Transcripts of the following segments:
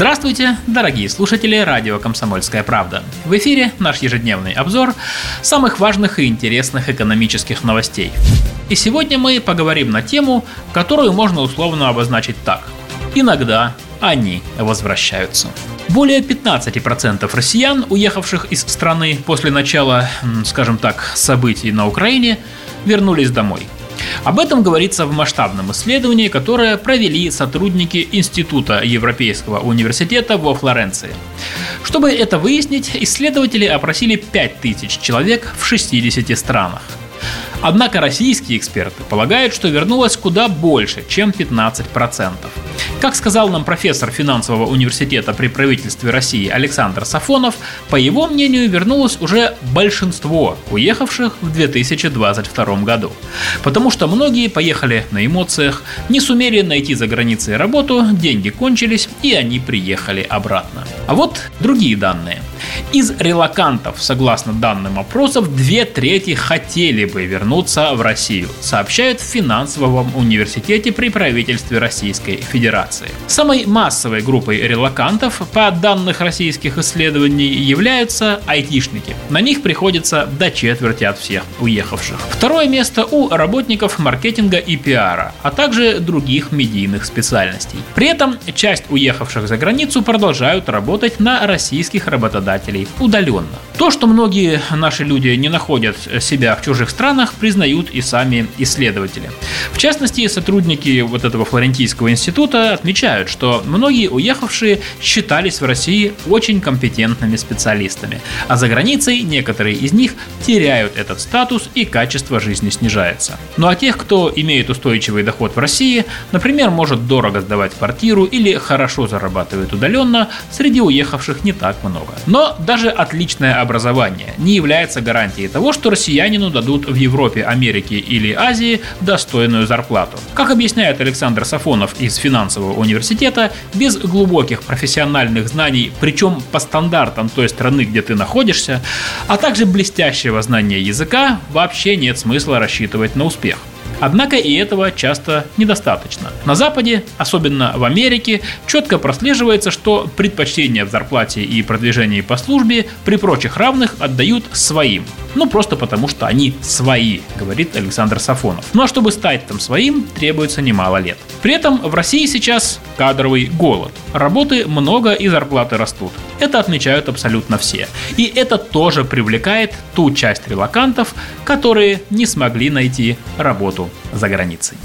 Здравствуйте, дорогие слушатели радио «Комсомольская правда». В эфире наш ежедневный обзор самых важных и интересных экономических новостей. И сегодня мы поговорим на тему, которую можно условно обозначить так. Иногда они возвращаются. Более 15% россиян, уехавших из страны после начала, скажем так, событий на Украине, вернулись домой – об этом говорится в масштабном исследовании, которое провели сотрудники Института Европейского университета во Флоренции. Чтобы это выяснить, исследователи опросили 5000 человек в 60 странах. Однако российские эксперты полагают, что вернулось куда больше, чем 15%. Как сказал нам профессор финансового университета при правительстве России Александр Сафонов, по его мнению вернулось уже большинство уехавших в 2022 году. Потому что многие поехали на эмоциях, не сумели найти за границей работу, деньги кончились и они приехали обратно. А вот другие данные. Из релакантов, согласно данным опросов, две трети хотели бы вернуться в Россию, сообщают в финансовом университете при правительстве Российской Федерации. Самой массовой группой релакантов, по данным российских исследований, являются айтишники. На них приходится до четверти от всех уехавших. Второе место у работников маркетинга и пиара, а также других медийных специальностей. При этом часть уехавших за границу продолжают работать на российских работодателей удаленно. То, что многие наши люди не находят себя в чужих странах, признают и сами исследователи. В частности, сотрудники вот этого Флорентийского института отмечают, что многие уехавшие считались в России очень компетентными специалистами, а за границей некоторые из них теряют этот статус и качество жизни снижается. Ну а тех, кто имеет устойчивый доход в России, например, может дорого сдавать квартиру или хорошо зарабатывает удаленно, среди уехавших не так много. Но даже отличное образование не является гарантией того, что россиянину дадут в Европе, Америке или Азии достойную зарплату. Как объясняет Александр Сафонов из финансового университета, без глубоких профессиональных знаний, причем по стандартам той страны, где ты находишься, а также блестящего знания языка, вообще нет смысла рассчитывать на успех. Однако и этого часто недостаточно. На Западе, особенно в Америке, четко прослеживается, что предпочтение в зарплате и продвижении по службе при прочих равных отдают своим. Ну, просто потому, что они свои, говорит Александр Сафонов. Ну а чтобы стать там своим, требуется немало лет. При этом в России сейчас кадровый голод. Работы много и зарплаты растут. Это отмечают абсолютно все. И это тоже привлекает ту часть релакантов, которые не смогли найти работу за границей.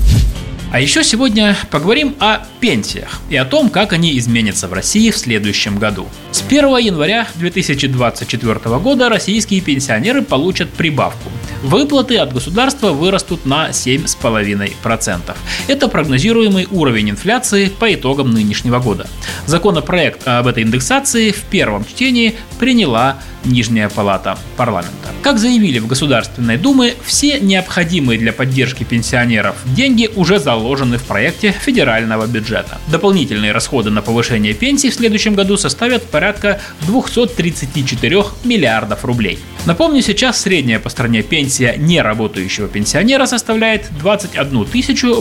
А еще сегодня поговорим о пенсиях и о том, как они изменятся в России в следующем году. С 1 января 2024 года российские пенсионеры получат прибавку. Выплаты от государства вырастут на 7,5%. Это прогнозируемый уровень инфляции по итогам нынешнего года. Законопроект об этой индексации в первом чтении приняла Нижняя палата парламента. Как заявили в Государственной Думе, все необходимые для поддержки пенсионеров деньги уже заложены в проекте федерального бюджета. Дополнительные расходы на повышение пенсий в следующем году составят порядка 234 миллиардов рублей. Напомню, сейчас средняя по стране пенсия неработающего пенсионера составляет 21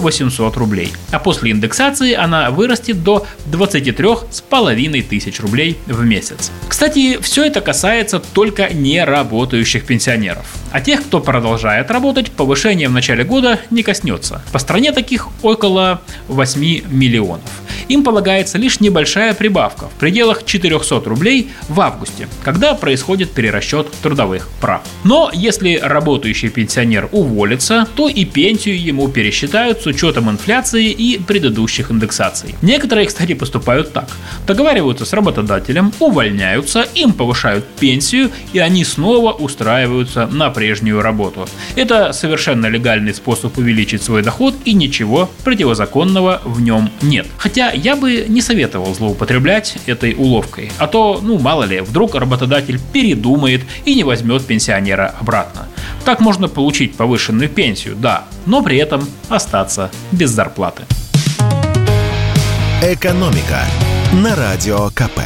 800 рублей, а после индексации она вырастет до 23 с половиной тысяч рублей в месяц. Кстати, все это касается только неработающих пенсионеров. А тех, кто продолжает работать, повышение в начале года не коснется. По стране таких около 8 миллионов им полагается лишь небольшая прибавка в пределах 400 рублей в августе, когда происходит перерасчет трудовых прав. Но если работающий пенсионер уволится, то и пенсию ему пересчитают с учетом инфляции и предыдущих индексаций. Некоторые, кстати, поступают так. Договариваются с работодателем, увольняются, им повышают пенсию, и они снова устраиваются на прежнюю работу. Это совершенно легальный способ увеличить свой доход, и ничего противозаконного в нем нет. Хотя я бы не советовал злоупотреблять этой уловкой. А то, ну мало ли, вдруг работодатель передумает и не возьмет пенсионера обратно. Так можно получить повышенную пенсию, да, но при этом остаться без зарплаты. «Экономика» на Радио КП.